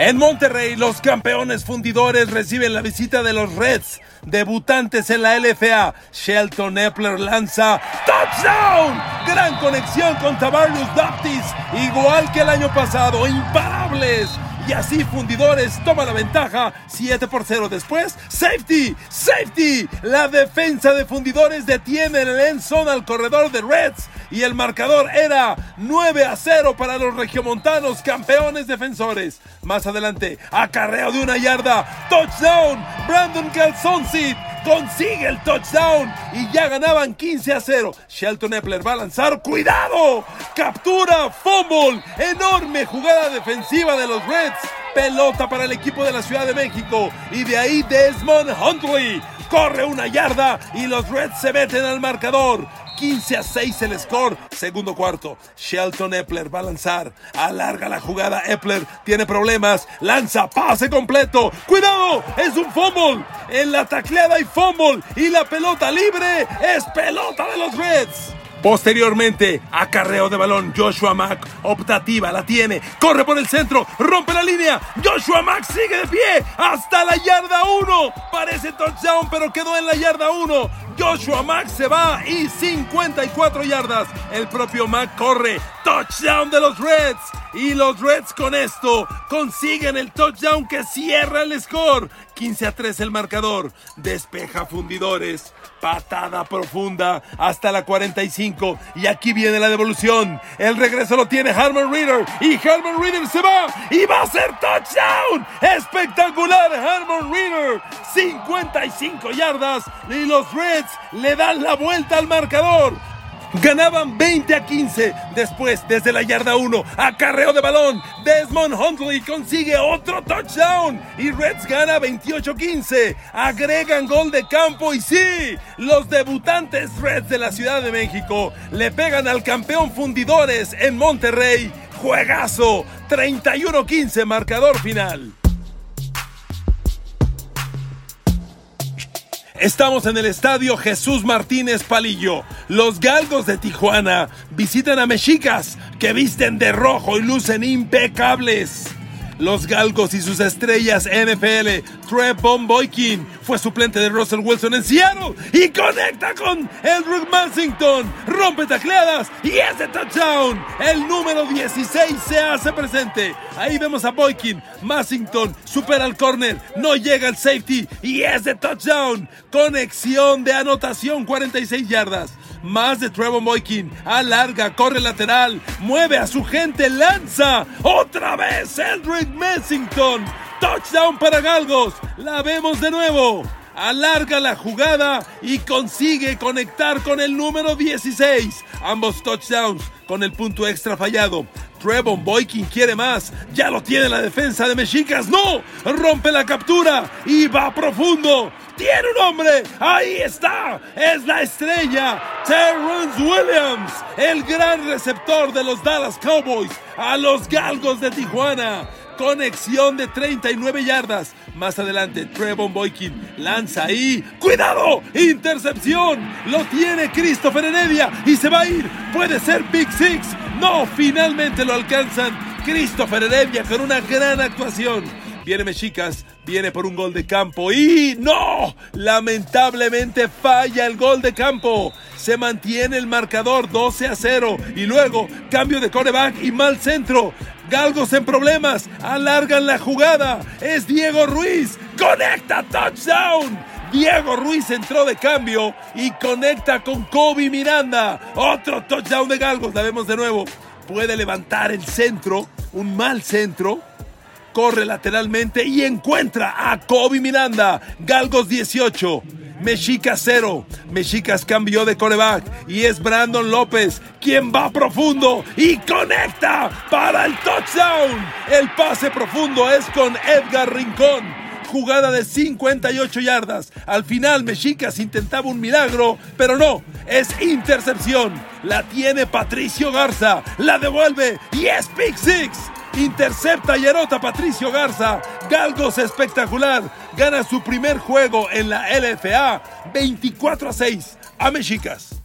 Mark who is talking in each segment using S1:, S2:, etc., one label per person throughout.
S1: En Monterrey, los campeones fundidores reciben la visita de los Reds, debutantes en la LFA. Shelton Epler lanza touchdown. Gran conexión con Tavarius Baptist, igual que el año pasado, imparables. Y así Fundidores toma la ventaja 7 por 0. Después, safety, safety. La defensa de Fundidores detiene en el end zone al corredor de Reds. Y el marcador era 9 a 0 para los regiomontanos, campeones defensores. Más adelante, acarreo de una yarda, touchdown, Brandon Calzonsit consigue el touchdown y ya ganaban 15 a 0. Shelton Epler va a lanzar, cuidado, captura, fumble, enorme jugada defensiva de los Reds. Pelota para el equipo de la Ciudad de México. Y de ahí Desmond Huntley corre una yarda y los Reds se meten al marcador. 15 a 6 el score. Segundo cuarto. Shelton Epler va a lanzar. Alarga la jugada. Epler tiene problemas. Lanza. Pase completo. Cuidado. Es un fumble. En la tacleada hay fumble. Y la pelota libre es pelota de los Reds. Posteriormente, acarreo de balón, Joshua Mack, optativa, la tiene, corre por el centro, rompe la línea, Joshua Mack sigue de pie hasta la yarda 1, parece touchdown pero quedó en la yarda 1, Joshua Mack se va y 54 yardas, el propio Mack corre, touchdown de los Reds y los Reds con esto consiguen el touchdown que cierra el score, 15 a 3 el marcador, despeja fundidores. Patada profunda hasta la 45. Y aquí viene la devolución. El regreso lo tiene Harmon Reader. Y Harmon Reader se va. Y va a ser touchdown. Espectacular Harmon Reader. 55 yardas. Y los Reds le dan la vuelta al marcador. Ganaban 20 a 15. Después, desde la yarda 1, acarreo de balón. Desmond Huntley consigue otro touchdown. Y Reds gana 28 15. Agregan gol de campo. Y sí, los debutantes Reds de la Ciudad de México le pegan al campeón fundidores en Monterrey. Juegazo. 31 15, marcador final. Estamos en el estadio Jesús Martínez Palillo. Los galgos de Tijuana visitan a mexicas que visten de rojo y lucen impecables. Los Galgos y sus estrellas NFL, Trevon Boykin, fue suplente de Russell Wilson en Seattle y conecta con Eldrick Massington, rompe tacleadas y es de touchdown. El número 16 se hace presente. Ahí vemos a Boykin, Massington supera al corner, no llega al safety y es de touchdown. Conexión de anotación 46 yardas más de Trevor Boykin. Alarga, corre lateral, mueve a su gente, lanza. Otra vez Eldrick Messington. Touchdown para Galgos. La vemos de nuevo. Alarga la jugada y consigue conectar con el número 16. Ambos touchdowns con el punto extra fallado. Trevon Boykin quiere más. Ya lo tiene la defensa de Mexicas. ¡No! Rompe la captura y va profundo. ¡Tiene un hombre! ¡Ahí está! Es la estrella. Terrence Williams, el gran receptor de los Dallas Cowboys a los Galgos de Tijuana. Conexión de 39 yardas. Más adelante, Trevon Boykin lanza ahí. ¡Cuidado! ¡Intercepción! Lo tiene Christopher Heredia y se va a ir. Puede ser Big Six. No, finalmente lo alcanzan. Christopher Heredia con una gran actuación. Viene Mexicas, viene por un gol de campo y no, lamentablemente falla el gol de campo. Se mantiene el marcador 12 a 0 y luego cambio de coreback y mal centro. Galgos en problemas, alargan la jugada. Es Diego Ruiz, conecta touchdown. Diego Ruiz entró de cambio y conecta con Kobe Miranda. Otro touchdown de Galgos, la vemos de nuevo. Puede levantar el centro, un mal centro corre lateralmente y encuentra a Kobe Miranda. Galgos 18. Mexicas 0. Mexicas cambió de coreback y es Brandon López quien va profundo y conecta para el touchdown. El pase profundo es con Edgar Rincón. Jugada de 58 yardas. Al final Mexicas intentaba un milagro, pero no, es intercepción. La tiene Patricio Garza, la devuelve y es Pick Six. Intercepta y anota Patricio Garza. Galgos espectacular. Gana su primer juego en la LFA 24 a 6 a Mexicas.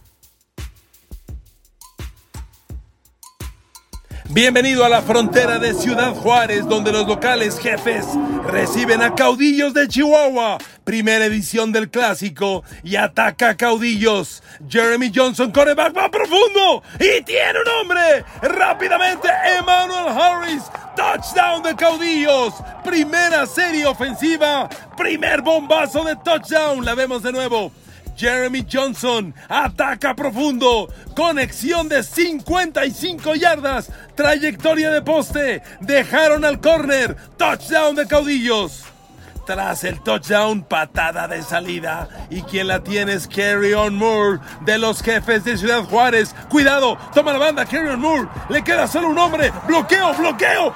S1: Bienvenido a la frontera de Ciudad Juárez, donde los locales jefes reciben a Caudillos de Chihuahua. Primera edición del clásico y ataca a Caudillos. Jeremy Johnson, coreback va profundo y tiene un hombre. Rápidamente, Emmanuel Harris, touchdown de Caudillos. Primera serie ofensiva, primer bombazo de touchdown. La vemos de nuevo. Jeremy Johnson ataca profundo, conexión de 55 yardas, trayectoria de poste, dejaron al corner, touchdown de caudillos. Tras el touchdown, patada de salida. Y quien la tiene es On Moore de los jefes de Ciudad Juárez. Cuidado, toma la banda On Moore. Le queda solo un hombre. Bloqueo, bloqueo.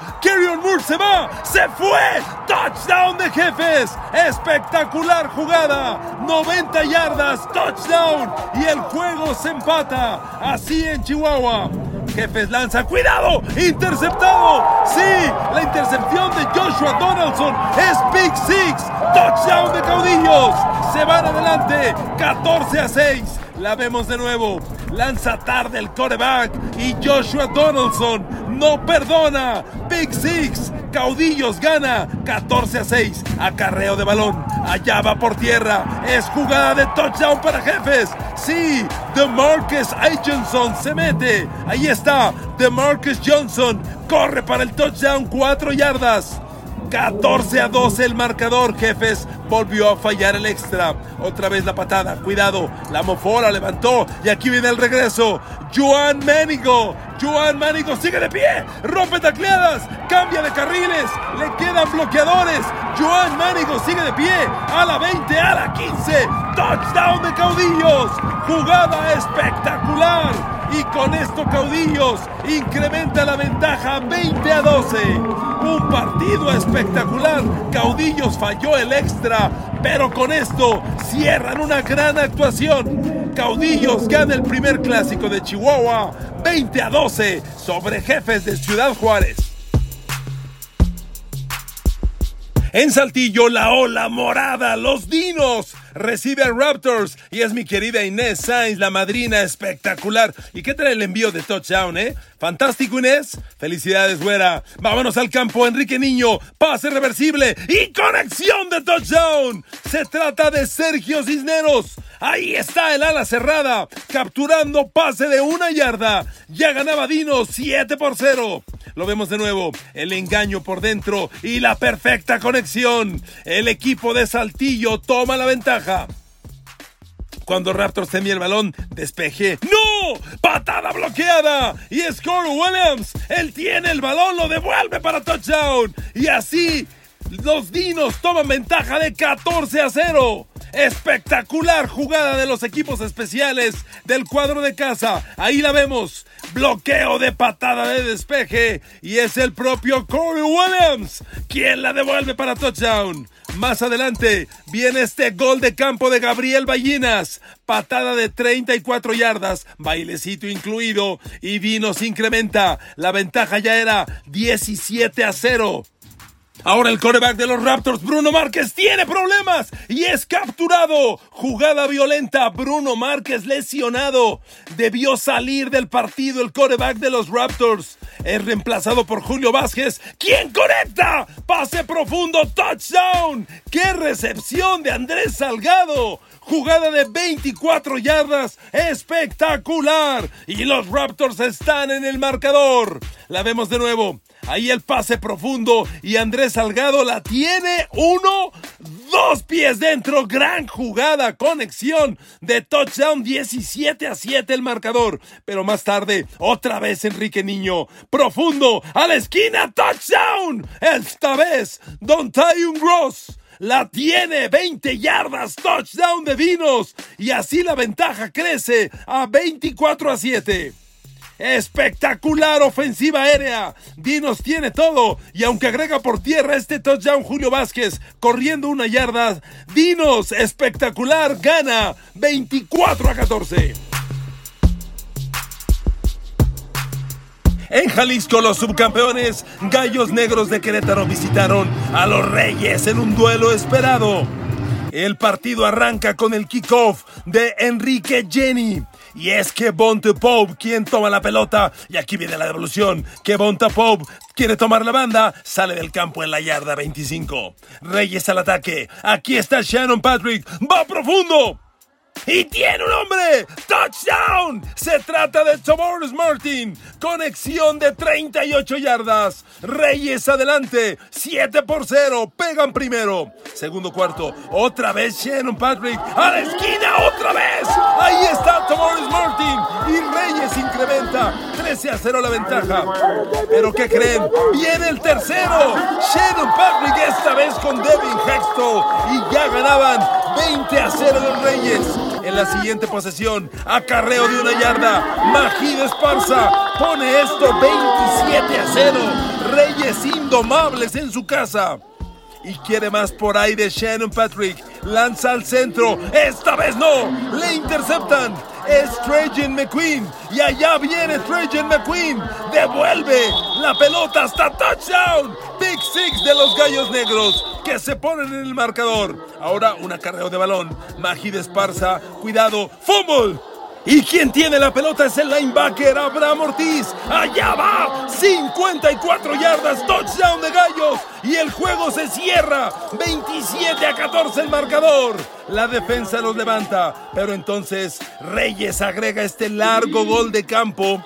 S1: On Moore se va. Se fue. Touchdown de jefes. Espectacular jugada. 90 yardas. Touchdown. Y el juego se empata. Así en Chihuahua. Jefes lanza, cuidado, interceptado. Sí, la intercepción de Joshua Donaldson es Big Six. Touchdown de caudillos. Se van adelante, 14 a 6. La vemos de nuevo. Lanza tarde el coreback y Joshua Donaldson no perdona. Big Six. Caudillos gana 14 a 6. Acarreo de balón. Allá va por tierra. Es jugada de touchdown para jefes. Sí, DeMarcus Aitchison se mete. Ahí está. DeMarcus Johnson corre para el touchdown 4 yardas. 14 a 12 el marcador, jefes. Volvió a fallar el extra. Otra vez la patada. Cuidado. La mofora levantó. Y aquí viene el regreso. Joan Manigo. Joan Manigo sigue de pie. Rompe tacleadas. Cambia de carriles. Le quedan bloqueadores. Joan Manigo sigue de pie. A la 20, a la 15. Touchdown de caudillos. Jugada espectacular. Y con esto Caudillos incrementa la ventaja 20 a 12. Un partido espectacular. Caudillos falló el extra, pero con esto cierran una gran actuación. Caudillos gana el primer clásico de Chihuahua 20 a 12 sobre jefes de Ciudad Juárez. En Saltillo, la ola morada, los dinos recibe a Raptors y es mi querida Inés Sainz, la madrina espectacular. ¿Y qué trae el envío de touchdown, eh? Fantástico, Inés. Felicidades, güera. Vámonos al campo, Enrique Niño. Pase reversible y conexión de touchdown. Se trata de Sergio Cisneros. Ahí está el ala cerrada, capturando pase de una yarda. Ya ganaba Dino 7 por 0. Lo vemos de nuevo. El engaño por dentro y la perfecta conexión. El equipo de Saltillo toma la ventaja. Cuando Raptors tenía el balón, despeje. ¡No! ¡Patada bloqueada! Y es Williams. Él tiene el balón, lo devuelve para touchdown. Y así, los Dinos toman ventaja de 14 a 0. Espectacular jugada de los equipos especiales del cuadro de casa. Ahí la vemos. Bloqueo de patada de despeje. Y es el propio Corey Williams quien la devuelve para touchdown. Más adelante viene este gol de campo de Gabriel Ballinas. Patada de 34 yardas, bailecito incluido. Y Vinos incrementa. La ventaja ya era 17 a 0. Ahora el coreback de los Raptors, Bruno Márquez, tiene problemas y es capturado. Jugada violenta, Bruno Márquez lesionado. Debió salir del partido el coreback de los Raptors. Es reemplazado por Julio Vázquez, quien conecta. Pase profundo, touchdown. ¡Qué recepción de Andrés Salgado! Jugada de 24 yardas, espectacular. Y los Raptors están en el marcador. La vemos de nuevo. Ahí el pase profundo y Andrés Salgado la tiene. Uno, dos pies dentro. Gran jugada, conexión de touchdown 17 a 7 el marcador. Pero más tarde, otra vez Enrique Niño. Profundo a la esquina, touchdown. Esta vez, Don Tyun Gross la tiene 20 yardas, touchdown de Vinos y así la ventaja crece a 24 a 7. Espectacular ofensiva aérea. Dinos tiene todo. Y aunque agrega por tierra este touchdown Julio Vázquez corriendo una yarda, Dinos espectacular gana 24 a 14. En Jalisco, los subcampeones Gallos Negros de Querétaro visitaron a los Reyes en un duelo esperado. El partido arranca con el kickoff de Enrique Jenny Y es que Bonte Pope quien toma la pelota. Y aquí viene la devolución. Que Bonte Pope quiere tomar la banda. Sale del campo en la yarda 25. Reyes al ataque. Aquí está Shannon Patrick. Va profundo. Y tiene un hombre. Touchdown. Se trata de Tomoris Martin. Conexión de 38 yardas. Reyes adelante. 7 por 0. Pegan primero. Segundo cuarto. Otra vez Shannon Patrick. A la esquina otra vez. Ahí está Tomoris Martin. Y Reyes incrementa. 13 a 0 la ventaja. Pero ¿qué creen? Viene el tercero. Shannon Patrick esta vez con Devin Hexto. Y ya ganaban 20 a 0 los Reyes. En la siguiente posesión, acarreo de una yarda. Majid Esparza pone esto 27 a 0. Reyes indomables en su casa. Y quiere más por de Shannon Patrick. Lanza al centro. Esta vez no. Le interceptan. Es Trajan McQueen. Y allá viene Trajan McQueen. Devuelve la pelota hasta touchdown. Big Six de los Gallos Negros que se ponen en el marcador. Ahora un acarreo de balón. Magid Esparza. Cuidado. Fumble. Y quien tiene la pelota es el linebacker Abraham Ortiz. Allá va. 54 yardas. Touchdown de Gallos. Y el juego se cierra. 27 a 14 el marcador. La defensa los levanta. Pero entonces Reyes agrega este largo gol de campo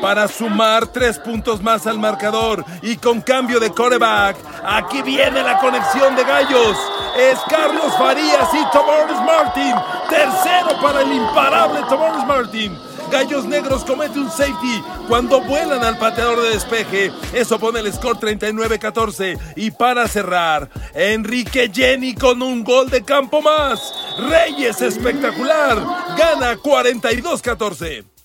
S1: para sumar tres puntos más al marcador. Y con cambio de coreback, aquí viene la conexión de gallos. Es Carlos Farías y Tomaris Martin. Tercero para el imparable Tomaris Martin. Gallos Negros comete un safety cuando vuelan al pateador de despeje. Eso pone el score 39-14. Y para cerrar, Enrique Jenny con un gol de campo más. Reyes espectacular. Gana 42-14.